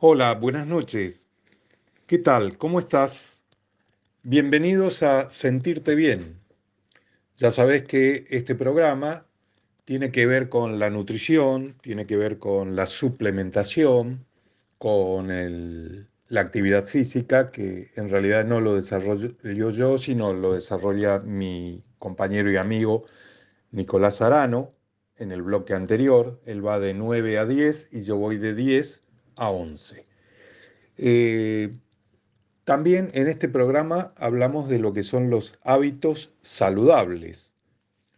Hola, buenas noches. ¿Qué tal? ¿Cómo estás? Bienvenidos a Sentirte Bien. Ya sabes que este programa tiene que ver con la nutrición, tiene que ver con la suplementación, con la actividad física, que en realidad no lo desarrollo yo, sino lo desarrolla mi compañero y amigo Nicolás Arano en el bloque anterior. Él va de 9 a 10 y yo voy de 10 a 11. Eh, también en este programa hablamos de lo que son los hábitos saludables,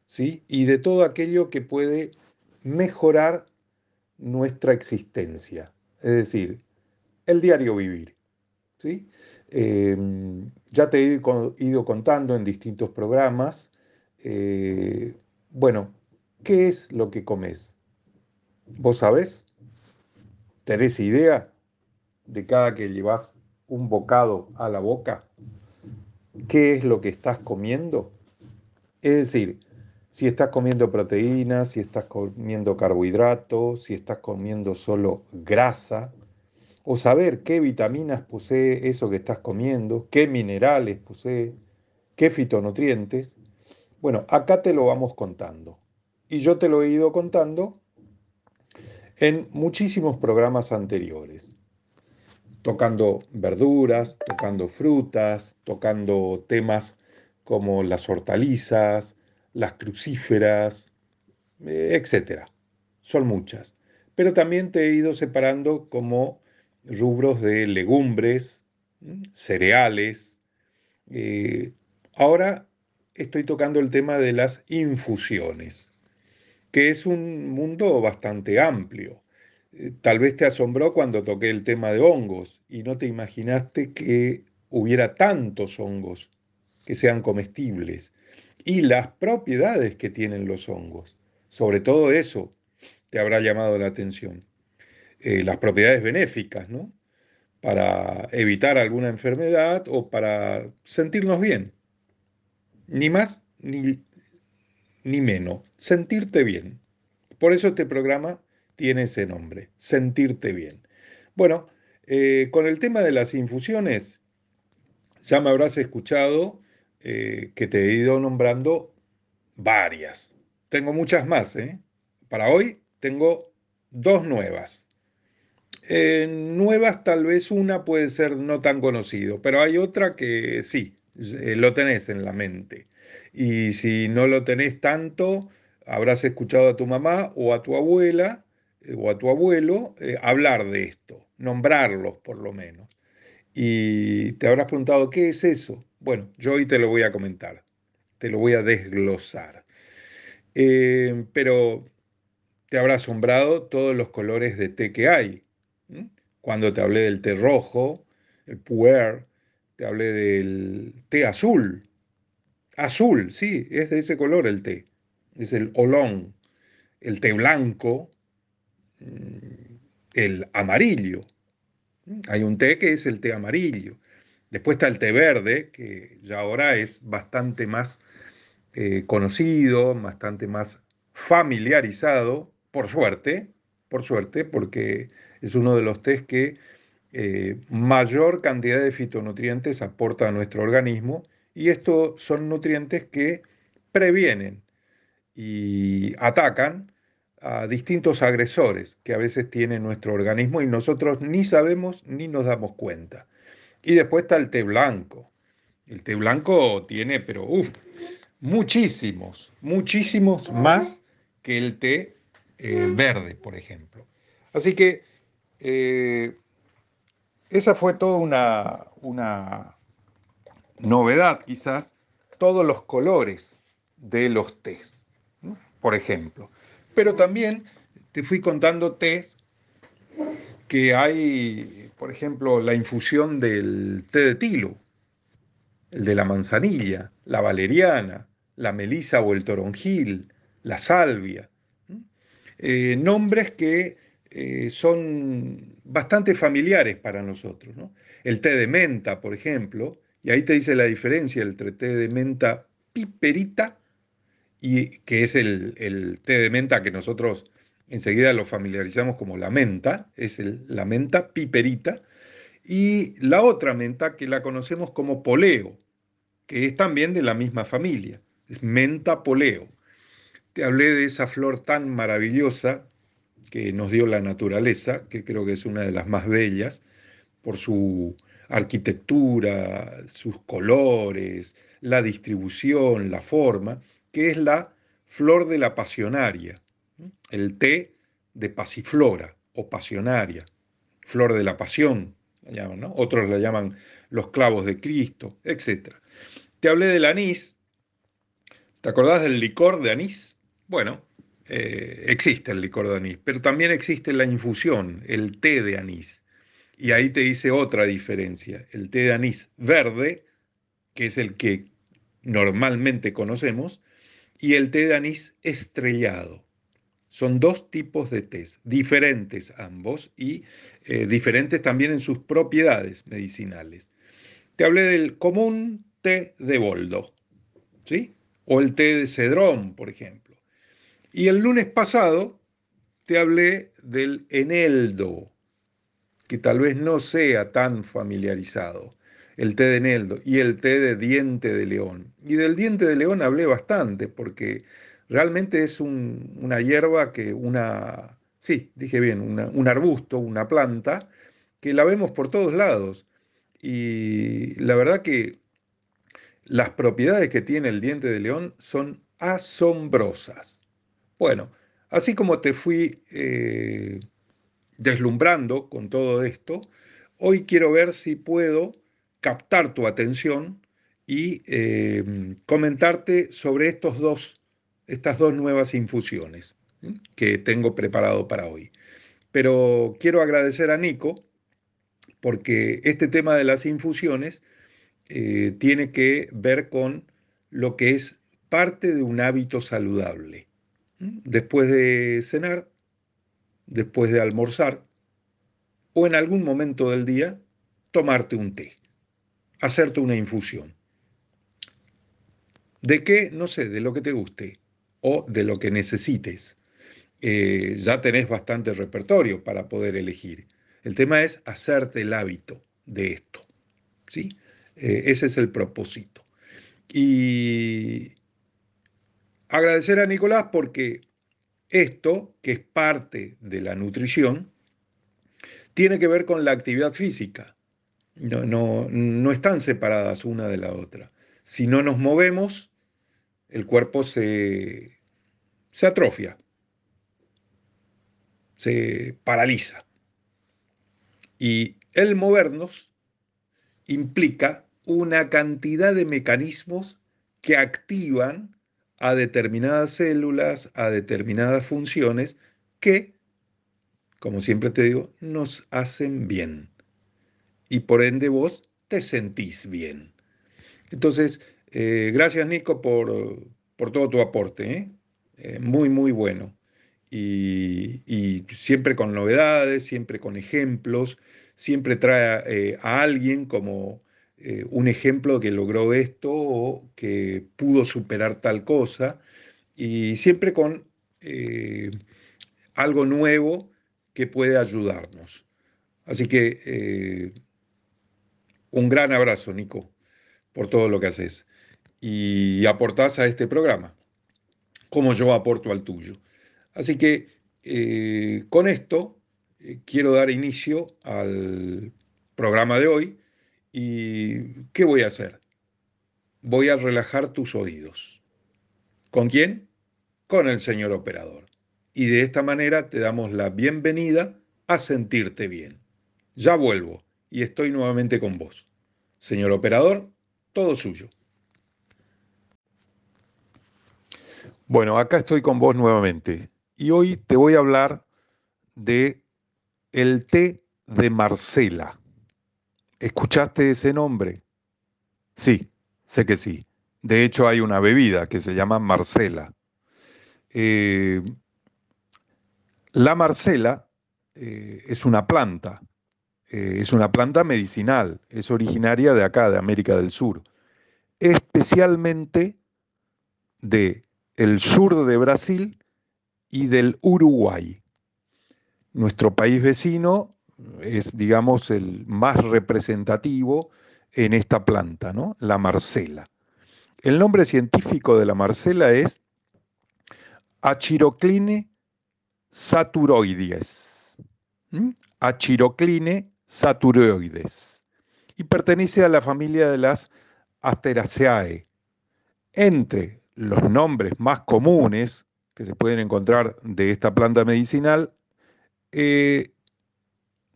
¿sí? Y de todo aquello que puede mejorar nuestra existencia, es decir, el diario vivir, ¿sí? Em, ya te he ido contando en distintos programas, eh, bueno, ¿qué es lo que comes? ¿Vos sabés? ¿Tenés idea de cada que llevas un bocado a la boca? ¿Qué es lo que estás comiendo? Es decir, si estás comiendo proteínas, si estás comiendo carbohidratos, si estás comiendo solo grasa, o saber qué vitaminas posee eso que estás comiendo, qué minerales posee, qué fitonutrientes. Bueno, acá te lo vamos contando. Y yo te lo he ido contando en muchísimos programas anteriores, tocando verduras, tocando frutas, tocando temas como las hortalizas, las crucíferas, eh, etc. Son muchas. Pero también te he ido separando como rubros de legumbres, cereales. Eh, ahora estoy tocando el tema de las infusiones que es un mundo bastante amplio. Eh, tal vez te asombró cuando toqué el tema de hongos y no te imaginaste que hubiera tantos hongos que sean comestibles y las propiedades que tienen los hongos. Sobre todo eso te habrá llamado la atención. Eh, las propiedades benéficas, ¿no? Para evitar alguna enfermedad o para sentirnos bien. Ni más ni ni menos, sentirte bien. Por eso este programa tiene ese nombre, sentirte bien. Bueno, eh, con el tema de las infusiones, ya me habrás escuchado eh, que te he ido nombrando varias. Tengo muchas más, ¿eh? Para hoy tengo dos nuevas. nuevas tal vez una puede ser no tan conocido, pero hay otra que sí, lo tenés en la mente. Y si no lo tenés tanto, habrás escuchado a tu mamá o a tu abuela eh, o a tu abuelo eh, hablar de esto, nombrarlos por lo menos. Y te habrás preguntado, ¿qué es eso? Bueno, yo hoy te lo voy a comentar, te lo voy a desglosar. Eh, pero te habrá asombrado todos los colores de té que hay. Cuando te hablé del té rojo, el puer, te hablé del té azul, Azul, sí, es de ese color el té. Es el olón. El té blanco, mm, el amarillo. Hay un té que es el té amarillo. Después está el té verde, que ya ahora es bastante más eh, conocido, bastante más familiarizado, por suerte, por suerte, porque es uno de los tés que eh, mayor cantidad de fitonutrientes aporta a nuestro organismo y estos son nutrientes que previenen y atacan a distintos agresores que a veces tiene nuestro organismo y nosotros ni sabemos ni nos damos cuenta. Y después está el té blanco. El té blanco tiene, pero uff, muchísimos, muchísimos más que el té eh, verde, por ejemplo. Así que eh, esa fue toda una, una novedad quizás, todos los colores de los tés, por ejemplo. Pero también te fui contando tés que hay, por ejemplo, la infusión del té de tilo, el de la manzanilla, la valeriana, la melisa o el toronjil, la salvia. Eh, nombres que eh, son bastante familiares para nosotros. El té de menta, por ejemplo, y ahí te dice la diferencia entre té de menta piperita, y, que es el, té de menta que nosotros enseguida lo familiarizamos como la menta, es la menta piperita, y la otra menta que la conocemos como poleo, que es también de la misma familia, es menta poleo. Te hablé de esa flor tan maravillosa que nos dio la naturaleza, que creo que es una de las más bellas, por su arquitectura, sus colores, la distribución, la forma, que es la flor de la pasionaria, el té de pasiflora o pasionaria, flor de la pasión, otros la llaman los clavos de Cristo, etc. Te hablé del anís, ¿te acordás del licor de anís? Bueno, eh, existe el licor de anís, pero también existe la infusión, el té de anís. Y ahí te dice otra diferencia. El té de anís verde, que es el que normalmente conocemos, y el té de anís estrellado. Son dos tipos de tés, diferentes ambos y eh, diferentes también en sus propiedades medicinales. Te hablé del común té de boldo, ¿sí? O el té de cedrón, por ejemplo. Y el lunes pasado te hablé del eneldo, que tal vez no sea tan familiarizado, el té de eneldo y el té de diente de león. Y del diente de león hablé bastante porque realmente es una hierba que una, sí, dije bien, un arbusto, una planta, que la vemos por todos lados. Y la verdad que las propiedades que tiene el diente de león son asombrosas. Bueno, así como te fui eh, deslumbrando con todo esto, hoy quiero ver si puedo captar tu atención y eh, comentarte sobre estos dos, estas dos nuevas infusiones que tengo preparado para hoy. Pero quiero agradecer a Nico porque este tema de las infusiones eh, tiene que ver con lo que es parte de un hábito saludable después de cenar, después de almorzar o en algún momento del día, tomarte un té, hacerte una infusión. ¿De qué? No sé, de lo que te guste o de lo que necesites. Eh, ya tenés bastante repertorio para poder elegir. El tema es hacerte el hábito de esto. ¿sí? Eh, ese es el propósito. Y agradecer a Nicolás porque esto, que es parte de la nutrición, tiene que ver con la actividad física. No, no, no están separadas una de la otra. Si no nos movemos, el cuerpo se, se atrofia, se paraliza. Y el movernos implica una cantidad de mecanismos que activan a determinadas células, a determinadas funciones que, como siempre te digo, nos hacen bien. Y por ende vos te sentís bien. Entonces, eh, gracias Nico por, todo tu aporte. ¿eh? Eh, muy, muy bueno. Y, siempre con novedades, siempre con ejemplos, siempre trae a alguien como eh, un ejemplo que logró esto o que pudo superar tal cosa, y siempre con eh, algo nuevo que puede ayudarnos. Así que eh, un gran abrazo, Nico, por todo lo que haces y aportás a este programa, como yo aporto al tuyo. Así que con esto quiero dar inicio al programa de hoy ¿Y qué voy a hacer? Voy a relajar tus oídos. ¿Con quién? Con el señor operador. Y de esta manera te damos la bienvenida a sentirte bien. Ya vuelvo y estoy nuevamente con vos. Señor operador, todo suyo. Bueno, acá estoy con vos nuevamente y hoy te voy a hablar de el té de Marcela. ¿Escuchaste ese nombre? Sí, sé que sí. De hecho, hay una bebida que se llama Marcela. Eh, la Marcela eh, es una planta, eh, es una planta medicinal, es originaria de acá, de América del Sur, especialmente de el sur de Brasil y del Uruguay. nuestro país vecino es, digamos, el más representativo en esta planta, ¿no? La marcela. El nombre científico de la marcela es Achirocline saturoides. Achirocline saturoides. Y pertenece a la familia de las Asteraceae. Entre los nombres más comunes que se pueden encontrar de esta planta medicinal, eh,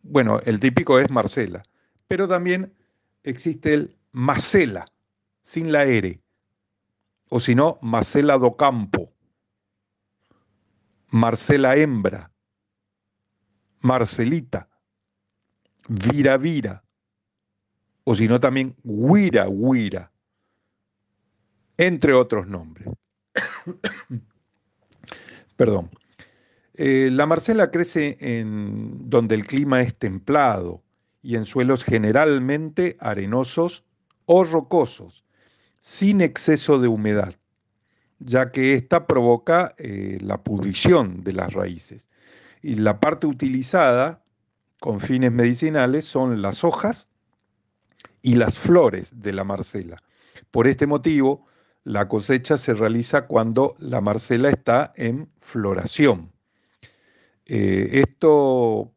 bueno, el típico es Marcela, pero también existe el Macela, sin la R, o si no, Marcela do Campo, Marcela Hembra, Marcelita, Vira Vira, o si no también Huira Huira, entre otros nombres. Perdón. Eh, la marcela crece en donde el clima es templado y en suelos generalmente arenosos o rocosos, sin exceso de humedad, ya que ésta provoca eh, la pudrición de las raíces. Y la parte utilizada con fines medicinales son las hojas y las flores de la marcela. Por este motivo, la cosecha se realiza cuando la marcela está en floración. Eh, esto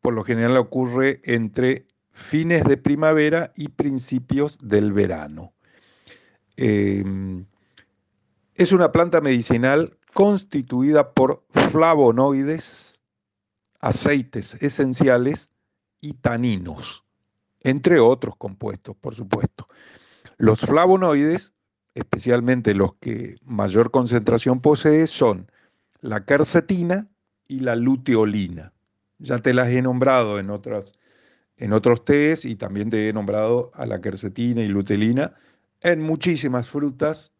por lo general ocurre entre fines de primavera y principios del verano. Em, es una planta medicinal constituida por flavonoides, aceites esenciales y taninos, entre otros compuestos, por supuesto. Los flavonoides especialmente los que mayor concentración posee, son la quercetina y la luteolina. Ya te las he nombrado en, otras, en otros tés y también te he nombrado a la quercetina y luteolina en muchísimas frutas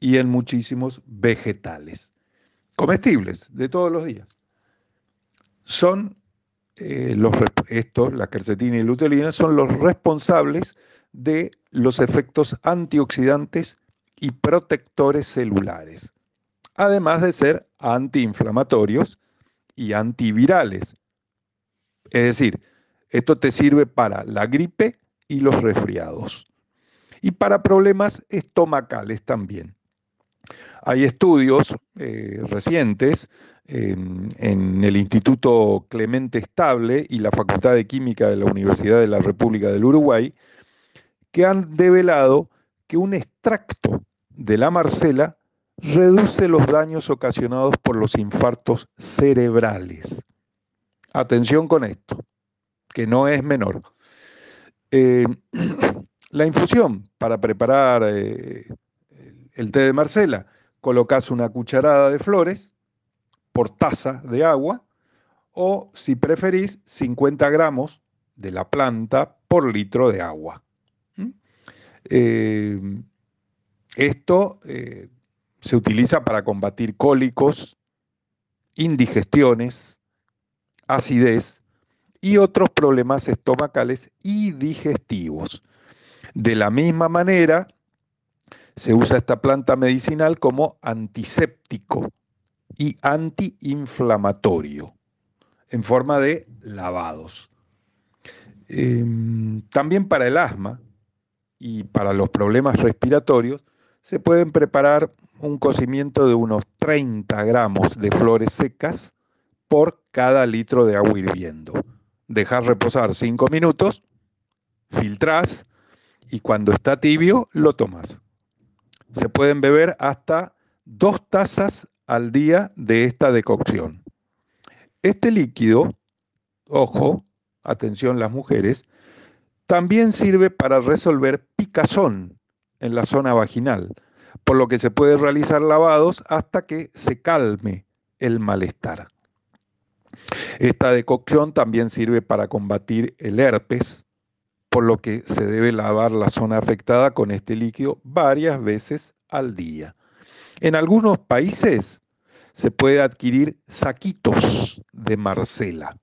y en muchísimos vegetales, comestibles de todos los días. Son eh, los, la quercetina y luteolina, son los responsables de los efectos antioxidantes y protectores celulares, además de ser antiinflamatorios y antivirales. Es decir, esto te sirve para la gripe y los resfriados. Y para problemas estomacales también. Hay estudios eh, recientes en el Instituto Clemente Estable y la Facultad de Química de la Universidad de la República del Uruguay que han develado que un extracto de la Marcela reduce los daños ocasionados por los infartos cerebrales. Atención con esto, que no es menor. Eh, la infusión para preparar eh, el té de Marcela, colocas una cucharada de flores por taza de agua o, si preferís, 50 gramos de la planta por litro de agua. ¿Mm? Eh, esto se utiliza para combatir cólicos, indigestiones, acidez y otros problemas estomacales y digestivos. De la misma manera, se usa esta planta medicinal como antiséptico y antiinflamatorio en forma de lavados. Em, también para el asma y para los problemas respiratorios se pueden preparar un cocimiento de unos 30 gramos de flores secas por cada litro de agua hirviendo. Dejar reposar 5 minutos, filtrás y cuando está tibio lo tomas. Se pueden beber hasta dos tazas al día de esta decocción. Este líquido, ojo, atención las mujeres, también sirve para resolver picazón en la zona vaginal, por lo que se puede realizar lavados hasta que se calme el malestar. Esta decocción también sirve para combatir el herpes, por lo que se debe lavar la zona afectada con este líquido varias veces al día. En algunos países se puede adquirir saquitos de marcela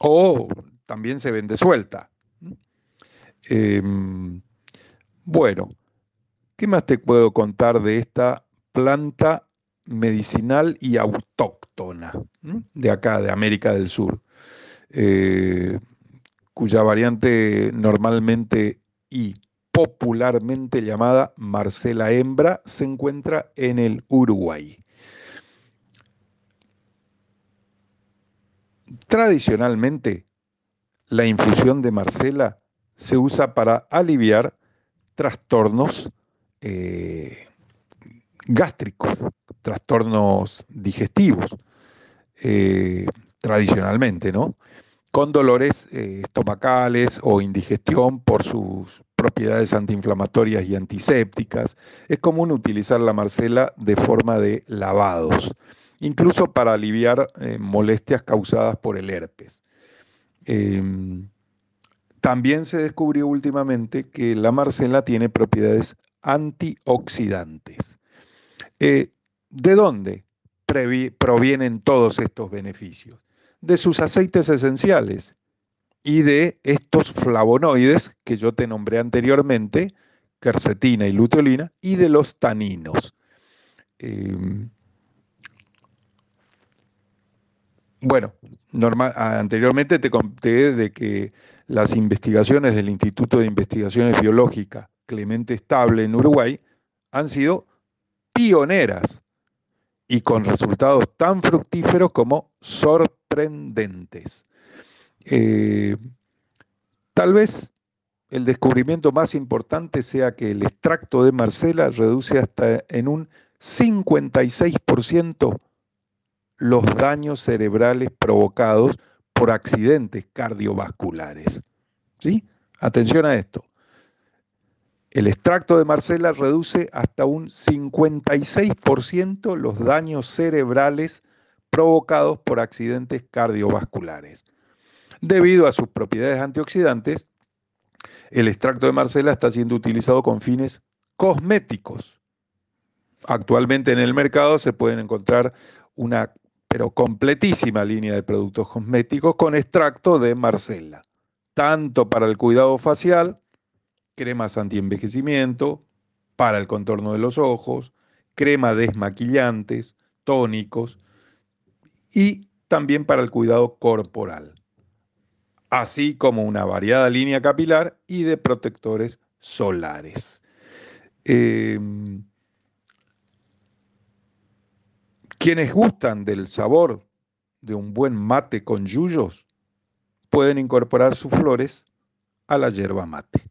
o también se vende suelta. Em, bueno, ¿Qué más te puedo contar de esta planta medicinal y autóctona de acá, de América del Sur, eh, cuya variante normalmente y popularmente llamada Marcela hembra se encuentra en el Uruguay. Tradicionalmente, la infusión de Marcela se usa para aliviar trastornos eh, gástricos, trastornos digestivos, eh, tradicionalmente, ¿no? Con dolores eh, estomacales o indigestión por sus propiedades antiinflamatorias y antisépticas. Es común utilizar la marcela de forma de lavados, incluso para aliviar molestias causadas por el herpes. Em, también se descubrió últimamente que la marcela tiene propiedades antioxidantes. Eh, ¿De dónde provienen todos estos beneficios? De sus aceites esenciales y de estos flavonoides que yo te nombré anteriormente, quercetina y luteolina, y de los taninos. Em, bueno, anteriormente te conté de que las investigaciones del Instituto de Investigaciones Biológicas Clemente Estable en Uruguay han sido pioneras y con resultados tan fructíferos como sorprendentes. Eh, tal vez el descubrimiento más importante sea que el extracto de Marcela reduce hasta en un 56% los daños cerebrales provocados por accidentes cardiovasculares. ¿Sí? Atención a esto. El extracto de Marcela reduce hasta un 56% los daños cerebrales provocados por accidentes cardiovasculares. Debido a sus propiedades antioxidantes, el extracto de Marcela está siendo utilizado con fines cosméticos. Actualmente en el mercado se pueden encontrar una pero completísima línea de productos cosméticos con extracto de Marcela, tanto para el cuidado facial, cremas antienvejecimiento, para el contorno de los ojos, crema desmaquillantes, tónicos y también para el cuidado corporal, así como una variada línea capilar y de protectores solares. Em, Quienes gustan del sabor de un buen mate con yuyos pueden incorporar sus flores a la yerba mate.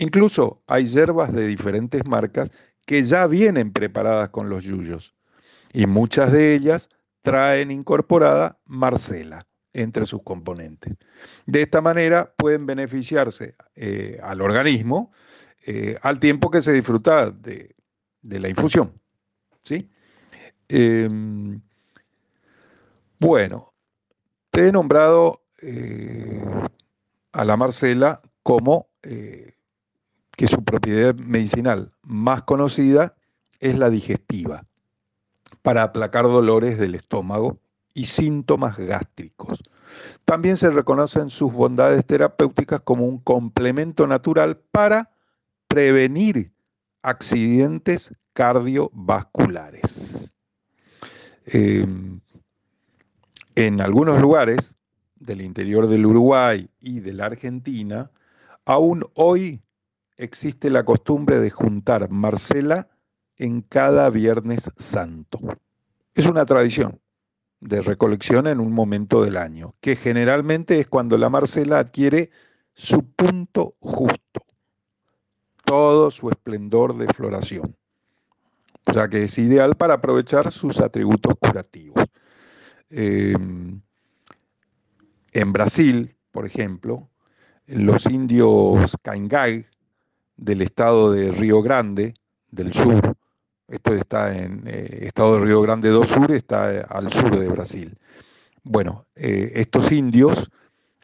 Incluso hay yerbas de diferentes marcas que ya vienen preparadas con los yuyos y muchas de ellas traen incorporada marcela entre sus componentes. De esta manera pueden beneficiarse eh, al organismo eh, al tiempo que se disfruta de, la infusión. ¿sí? Em, bueno, te he nombrado eh, a la Marcela como que su propiedad medicinal más conocida es la digestiva, para aplacar dolores del estómago y síntomas gástricos. También se reconocen sus bondades terapéuticas como un complemento natural para prevenir accidentes cardiovasculares. Em, en algunos lugares del interior del Uruguay y de la Argentina, aún hoy existe la costumbre de juntar Marcela en cada Viernes Santo. Es una tradición de recolección en un momento del año, que generalmente es cuando la Marcela adquiere su punto justo, todo su esplendor de floración. O sea que es ideal para aprovechar sus atributos curativos. Em, en Brasil, por ejemplo, los indios Caingay del estado de Río Grande del sur, esto está en eh, estado de Río Grande do Sur, está eh, al sur de Brasil. Bueno, eh, estos indios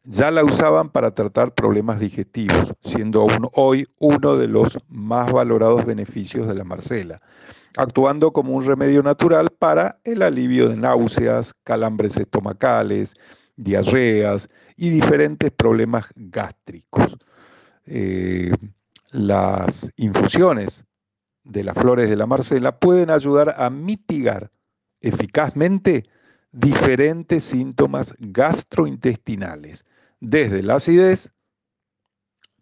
ya la usaban para tratar problemas digestivos, siendo aún hoy uno de los más valorados beneficios de la marcela, actuando como un remedio natural para el alivio de náuseas, calambres estomacales, diarreas y diferentes problemas gástricos. Eh, las infusiones de las flores de la Marcela pueden ayudar a mitigar eficazmente diferentes síntomas gastrointestinales, desde la acidez,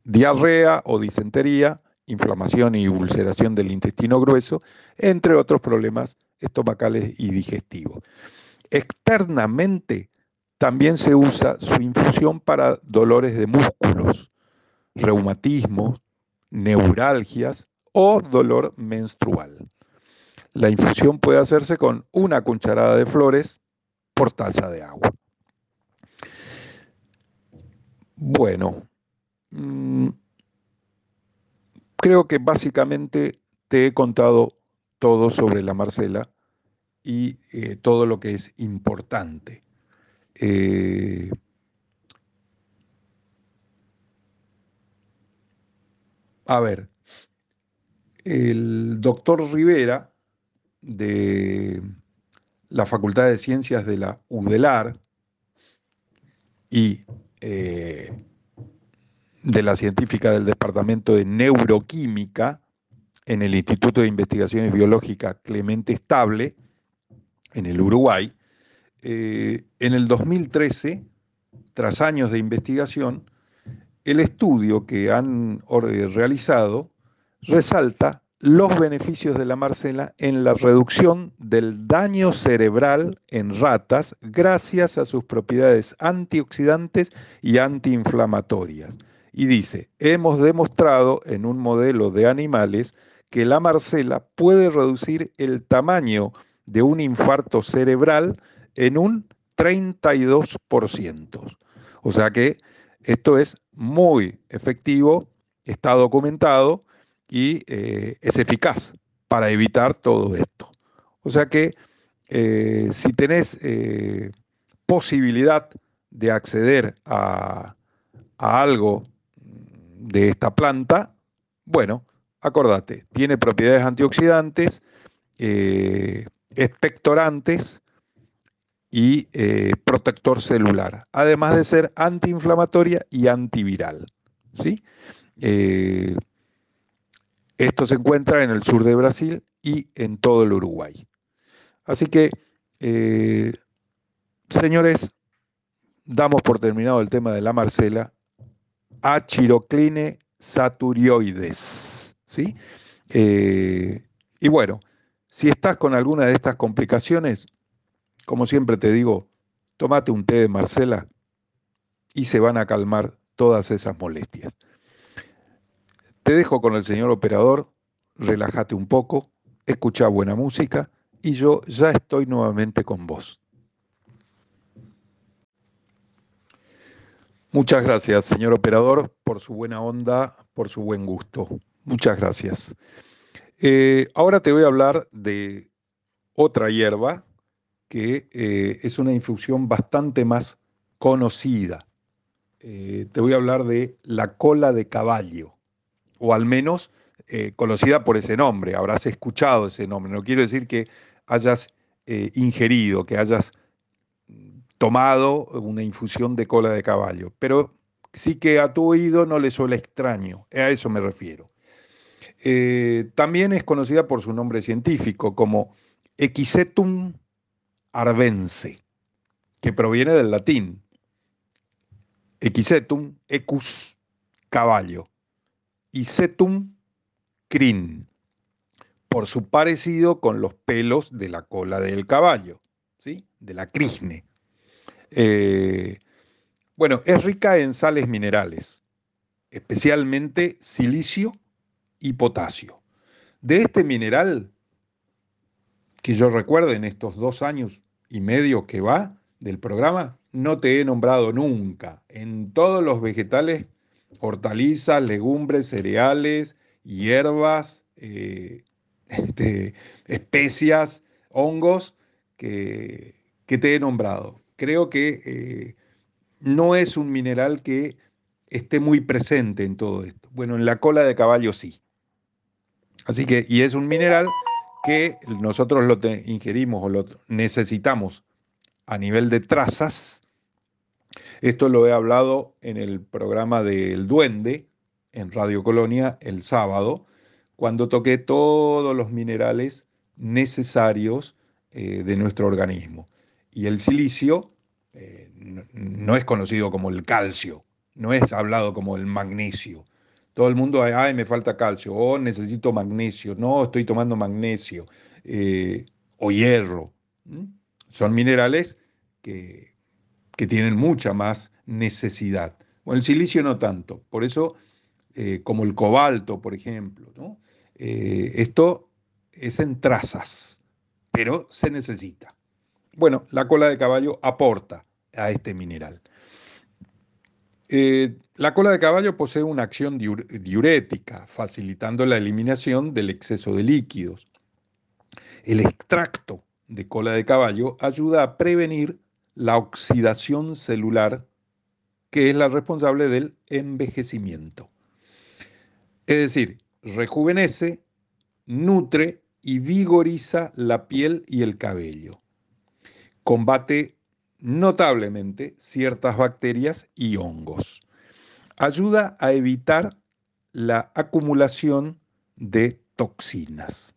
diarrea o disentería, inflamación y ulceración del intestino grueso, entre otros problemas estomacales y digestivos. Externamente también se usa su infusión para dolores de músculos, reumatismo, neuralgias o dolor menstrual. La infusión puede hacerse con una cucharada de flores por taza de agua. Bueno, mm, creo que básicamente te he contado todo sobre la Marcela y eh, todo lo que es importante. Eh, a ver, el doctor Rivera de la Facultad de Ciencias de la UDELAR y eh, de la científica del Departamento de Neuroquímica en el Instituto de Investigaciones Biológicas Clemente Estable, en el Uruguay, eh, en el 2013, tras años de investigación, el estudio que han realizado resalta los beneficios de la marcela en la reducción del daño cerebral en ratas gracias a sus propiedades antioxidantes y antiinflamatorias. Y dice, hemos demostrado en un modelo de animales que la marcela puede reducir el tamaño de un infarto cerebral en un 32%. O sea que esto es muy efectivo, está documentado y eh, es eficaz para evitar todo esto. O sea que eh, si tenés eh, posibilidad de acceder a, a, algo de esta planta, bueno, acordate, tiene propiedades antioxidantes, expectorantes y protector celular, además de ser antiinflamatoria y antiviral. ¿sí? Esto se encuentra en el sur de Brasil y en todo el Uruguay. Así que, eh, señores, damos por terminado el tema de la Marcela. Achirocline saturioides. ¿sí? Eh, y bueno, si estás con alguna de estas complicaciones, como siempre te digo, tomate un té de Marcela y se van a calmar todas esas molestias. Te dejo con el señor operador, relájate un poco, escucha buena música y yo ya estoy nuevamente con vos. Muchas gracias, señor operador, por su buena onda, por su buen gusto. Muchas gracias. Eh, ahora te voy a hablar de otra hierba que eh, es una infusión bastante más conocida. Eh, te voy a hablar de la cola de caballo o al menos eh, conocida por ese nombre, habrás escuchado ese nombre. No quiero decir que hayas ingerido, que hayas tomado una infusión de cola de caballo, pero sí que a tu oído no le suele extraño, a eso me refiero. También es conocida por su nombre científico como Equisetum arvense, que proviene del latín. Equisetum, ecus, caballo, y Setum crin, por su parecido con los pelos de la cola del caballo, ¿sí? de la crisne. Eh, bueno, es rica en sales minerales, especialmente silicio y potasio. De este mineral, que yo recuerdo en estos dos años y medio que va del programa, no te he nombrado nunca. En todos los vegetales hortalizas, legumbres, cereales, hierbas, eh, este, especias, hongos que, te he nombrado. Creo que eh, no es un mineral que esté muy presente en todo esto. Bueno, en la cola de caballo sí. Así que, y es un mineral que nosotros lo ingerimos o lo necesitamos a nivel de trazas esto lo he hablado en el programa del Duende, en Radio Colonia, el sábado, cuando toqué todos los minerales necesarios eh, de nuestro organismo. Y el silicio eh, no, es conocido como el calcio, no es hablado como el magnesio. Todo el mundo, ay, me falta calcio, o necesito magnesio, no, estoy tomando magnesio, eh, o hierro. Son minerales que, que, tienen mucha más necesidad. Bueno, el silicio no tanto, por eso, como el cobalto, por ejemplo, ¿no? esto es en trazas, pero se necesita. Bueno, la cola de caballo aporta a este mineral. Eh, la cola de caballo posee una acción diurética, facilitando la eliminación del exceso de líquidos. El extracto de cola de caballo ayuda a prevenir la oxidación celular, que es la responsable del envejecimiento. Es decir, rejuvenece, nutre y vigoriza la piel y el cabello. Combate notablemente ciertas bacterias y hongos. Ayuda a evitar la acumulación de toxinas.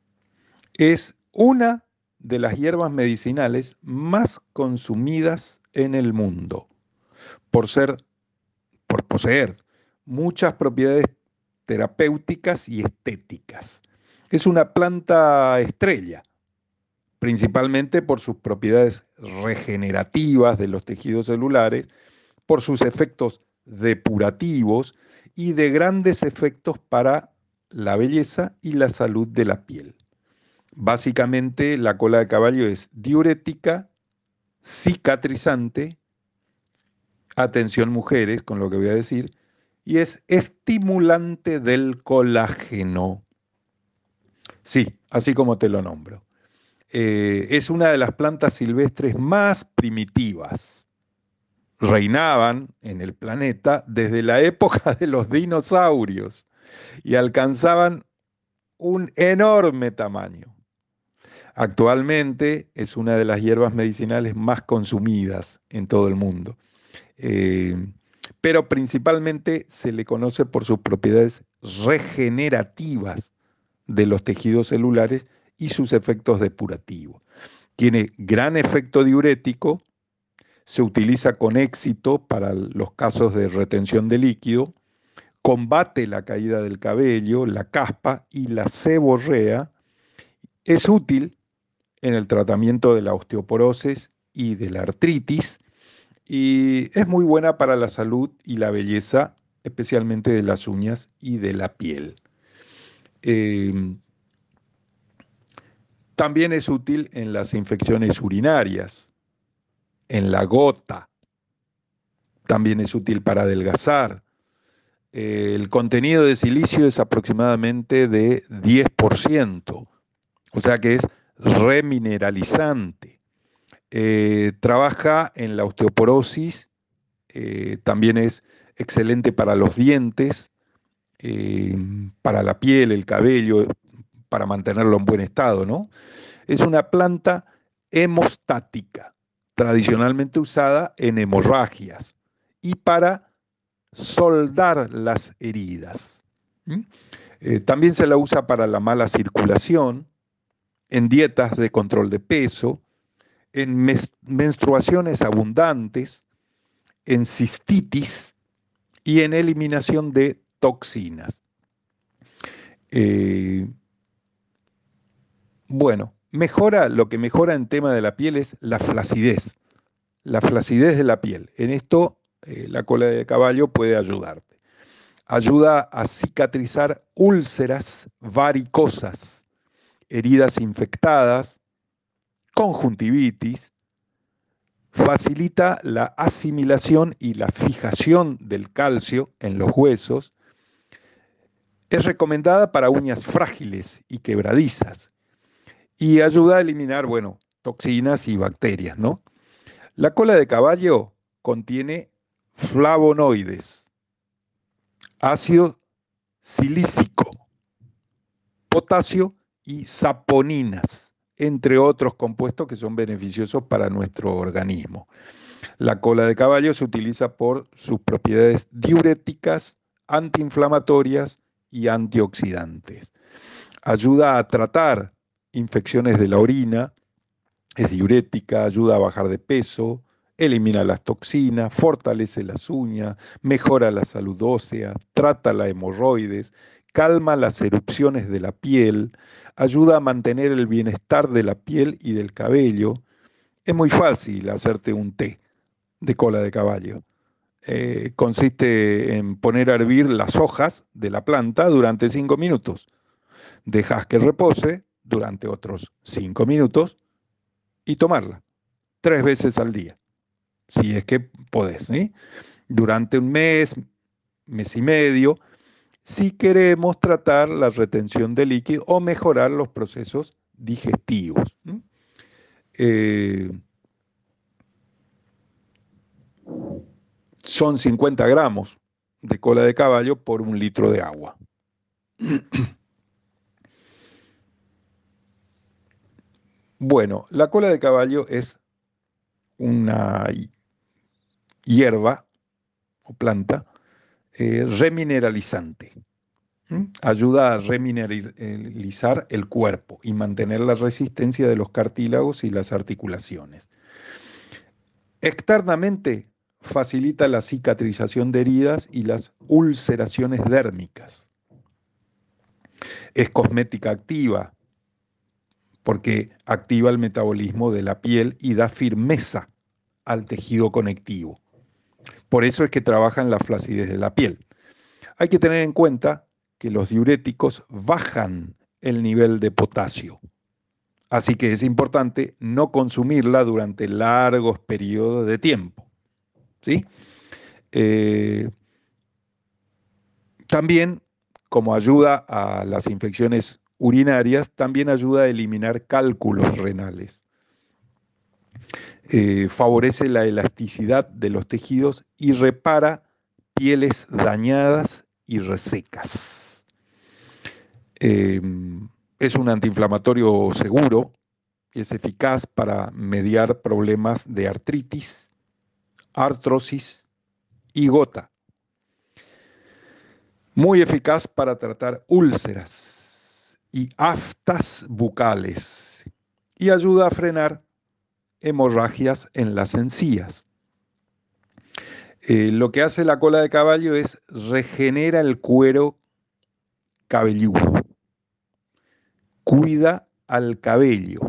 Es una de las hierbas medicinales más consumidas en el mundo por ser por poseer muchas propiedades terapéuticas y estéticas. Es una planta estrella, principalmente por sus propiedades regenerativas de los tejidos celulares, por sus efectos depurativos y de grandes efectos para la belleza y la salud de la piel. Básicamente la cola de caballo es diurética, cicatrizante, atención mujeres con lo que voy a decir, y es estimulante del colágeno. Sí, así como te lo nombro. Eh, es una de las plantas silvestres más primitivas. Reinaban en el planeta desde la época de los dinosaurios y alcanzaban un enorme tamaño. Actualmente es una de las hierbas medicinales más consumidas en todo el mundo, eh, pero principalmente se le conoce por sus propiedades regenerativas de los tejidos celulares y sus efectos depurativos. Tiene gran efecto diurético, se utiliza con éxito para los casos de retención de líquido, combate la caída del cabello, la caspa y la seborrea, es útil en el tratamiento de la osteoporosis y de la artritis y es muy buena para la salud y la belleza, especialmente de las uñas y de la piel. Em, también es útil en las infecciones urinarias, en la gota. También es útil para adelgazar. el contenido de silicio es aproximadamente de 10%, o sea que es remineralizante. Eh, trabaja en la osteoporosis, eh, también es excelente para los dientes, eh, para la piel, el cabello, para mantenerlo en buen estado, ¿no? Es una planta hemostática, tradicionalmente usada en hemorragias y para soldar las heridas. Eh, también se la usa para la mala circulación, en dietas de control de peso, en menstruaciones abundantes, en cistitis y en eliminación de toxinas. Eh, bueno, mejora, lo que mejora en tema de la piel es la flacidez, la flacidez de la piel. En esto eh, la cola de caballo puede ayudarte. Ayuda a cicatrizar úlceras varicosas, heridas infectadas, conjuntivitis, facilita la asimilación y la fijación del calcio en los huesos, es recomendada para uñas frágiles y quebradizas y ayuda a eliminar, bueno, toxinas y bacterias, ¿no? La cola de caballo contiene flavonoides, ácido silícico, potasio y saponinas, entre otros compuestos que son beneficiosos para nuestro organismo. La cola de caballo se utiliza por sus propiedades diuréticas, antiinflamatorias y antioxidantes. ayuda a tratar infecciones de la orina, es diurética, ayuda a bajar de peso, elimina las toxinas, fortalece las uñas, mejora la salud ósea, trata la hemorroides, calma las erupciones de la piel, ayuda a mantener el bienestar de la piel y del cabello. Es muy fácil hacerte un té de cola de caballo. Eh, consiste en poner a hervir las hojas de la planta durante cinco minutos. Dejas que repose durante otros cinco minutos y tomarla tres veces al día, si es que podés, durante un mes, mes y medio, si queremos tratar la retención de líquido o mejorar los procesos digestivos. Eh, son 50 gramos de cola de caballo por un litro de agua. Bueno, la cola de caballo es una hierba o planta eh, remineralizante. Ayuda a remineralizar el cuerpo y mantener la resistencia de los cartílagos y las articulaciones. Externamente facilita la cicatrización de heridas y las ulceraciones dérmicas. Es cosmética activa, porque activa el metabolismo de la piel y da firmeza al tejido conectivo. Por eso es que trabaja en la flacidez de la piel. Hay que tener en cuenta que los diuréticos bajan el nivel de potasio. Así que es importante no consumirla durante largos periodos de tiempo. ¿sí? Eh, también, como ayuda a las infecciones urinarias también ayuda a eliminar cálculos renales. Eh, favorece la elasticidad de los tejidos y repara pieles dañadas y resecas. Em, es un antiinflamatorio seguro es eficaz para mediar problemas de artritis, artrosis y gota. Muy eficaz para tratar úlceras y aftas bucales y ayuda a frenar hemorragias en las encías. Eh, lo que hace la cola de caballo es regenera el cuero cabelludo, cuida al cabello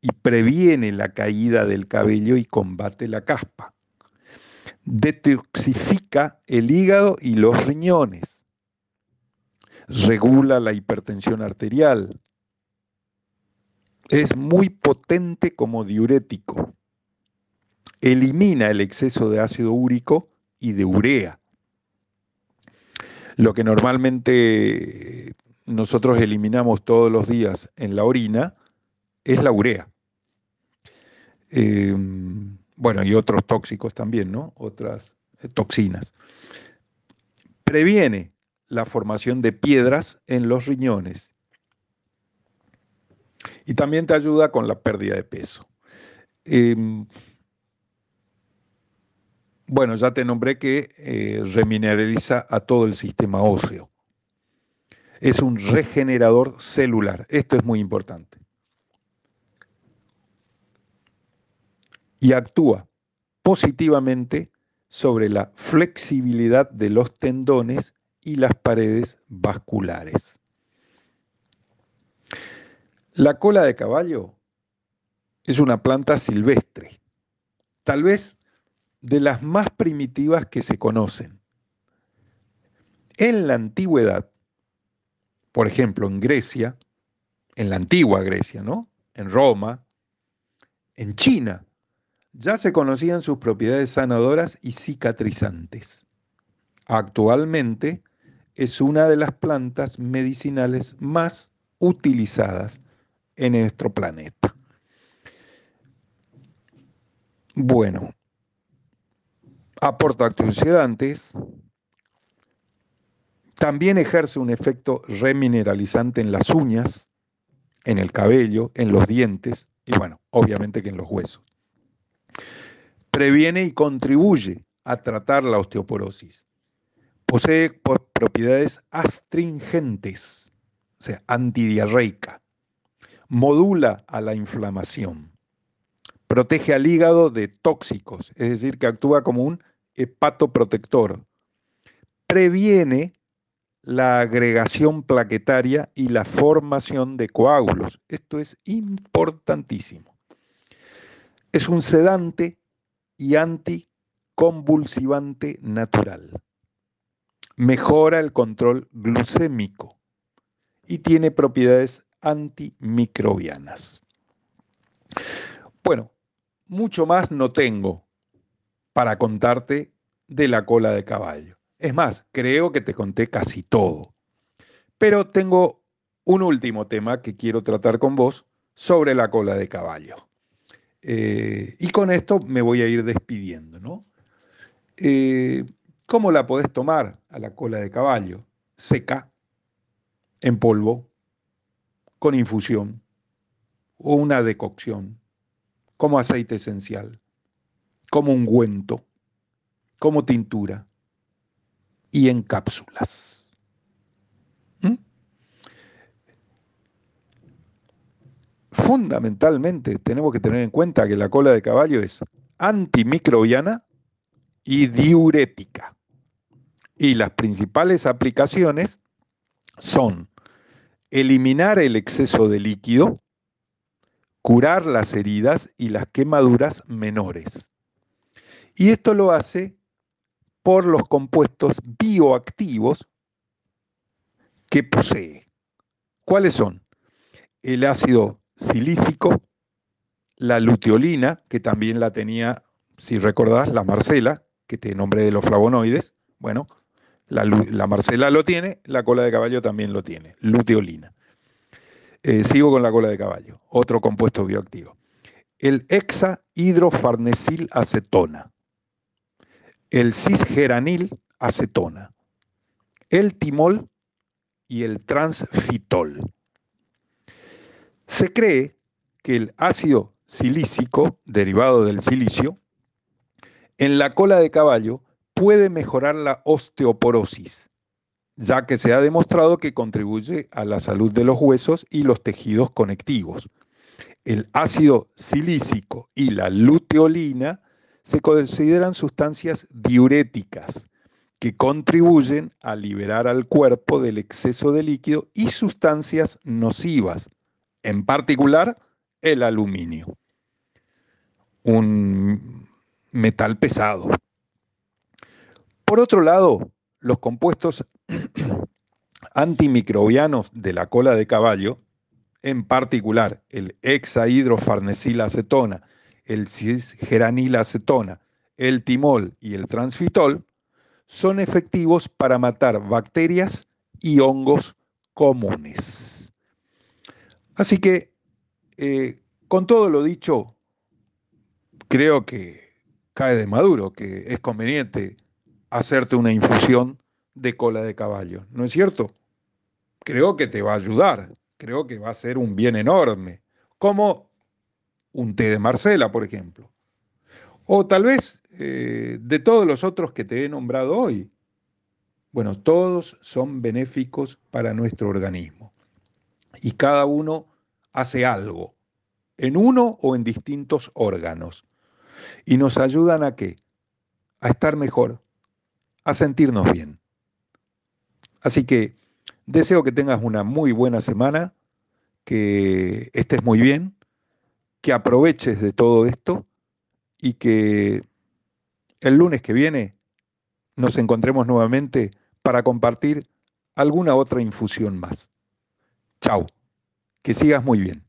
y previene la caída del cabello y combate la caspa. Detoxifica el hígado y los riñones regula la hipertensión arterial, es muy potente como diurético, elimina el exceso de ácido úrico y de urea. Lo que normalmente nosotros eliminamos todos los días en la orina es la urea. Em, bueno, y otros tóxicos también, ¿no? Otras eh, toxinas. Previene la formación de piedras en los riñones. Y también te ayuda con la pérdida de peso. Em, bueno, ya te nombré que eh, remineraliza a todo el sistema óseo. Es un regenerador celular. Esto es muy importante. Y actúa positivamente sobre la flexibilidad de los tendones y las paredes vasculares. La cola de caballo es una planta silvestre, tal vez de las más primitivas que se conocen. En la antigüedad, por ejemplo, en Grecia, en la antigua Grecia, ¿no? En Roma, en China, ya se conocían sus propiedades sanadoras y cicatrizantes. Actualmente es una de las plantas medicinales más utilizadas en nuestro planeta. Bueno, aporta antioxidantes, también ejerce un efecto remineralizante en las uñas, en el cabello, en los dientes y bueno, obviamente que en los huesos. Previene y contribuye a tratar la osteoporosis. Posee propiedades astringentes, o sea, antidiarreica, modula a la inflamación, protege al hígado de tóxicos, es decir, que actúa como un hepatoprotector, previene la agregación plaquetaria y la formación de coágulos. Esto es importantísimo. Es un sedante y anticonvulsivante natural. Mejora el control glucémico y tiene propiedades antimicrobianas. Bueno, mucho más no tengo para contarte de la cola de caballo. Es más, creo que te conté casi todo. Pero tengo un último tema que quiero tratar con vos sobre la cola de caballo. Eh, y con esto me voy a ir despidiendo, ¿no? Eh, ¿Cómo la podés tomar a la cola de caballo? Seca, en polvo, con infusión o una decocción, como aceite esencial, como ungüento, como tintura y en cápsulas. ¿Mm? Fundamentalmente tenemos que tener en cuenta que la cola de caballo es antimicrobiana y diurética. Y las principales aplicaciones son eliminar el exceso de líquido, curar las heridas y las quemaduras menores. Y esto lo hace por los compuestos bioactivos que posee. ¿Cuáles son? El ácido silícico, la luteolina, que también la tenía, si recordás, la Marcela, que te nombre de los flavonoides. Bueno, la, Marcela lo tiene, la cola de caballo también lo tiene, luteolina. Eh, sigo con la cola de caballo, otro compuesto bioactivo. El hexahidrofarnesil acetona el cisgeranil acetona, el timol y el transfitol. Se cree que el ácido silícico, derivado del silicio, en la cola de caballo puede mejorar la osteoporosis, ya que se ha demostrado que contribuye a la salud de los huesos y los tejidos conectivos. El ácido silícico y la luteolina se consideran sustancias diuréticas que contribuyen a liberar al cuerpo del exceso de líquido y sustancias nocivas, en particular el aluminio, un metal pesado. Por otro lado, los compuestos antimicrobianos de la cola de caballo, en particular el hexahidrofarnesilacetona el cisgeranilacetona, el timol y el transfitol, son efectivos para matar bacterias y hongos comunes. Así que, eh, con todo lo dicho, creo que cae de maduro, que es conveniente hacerte una infusión de cola de caballo, ¿no es cierto? Creo que te va a ayudar, creo que va a ser un bien enorme. Como un té de Marcela, por ejemplo. O tal vez eh, de todos los otros que te he nombrado hoy. Bueno, todos son benéficos para nuestro organismo. Y cada uno hace algo, en uno o en distintos órganos. Y nos ayudan a qué? A estar mejor, a sentirnos bien. Así que deseo que tengas una muy buena semana, que estés muy bien que aproveches de todo esto y que el lunes que viene nos encontremos nuevamente para compartir alguna otra infusión más. Chao, que sigas muy bien.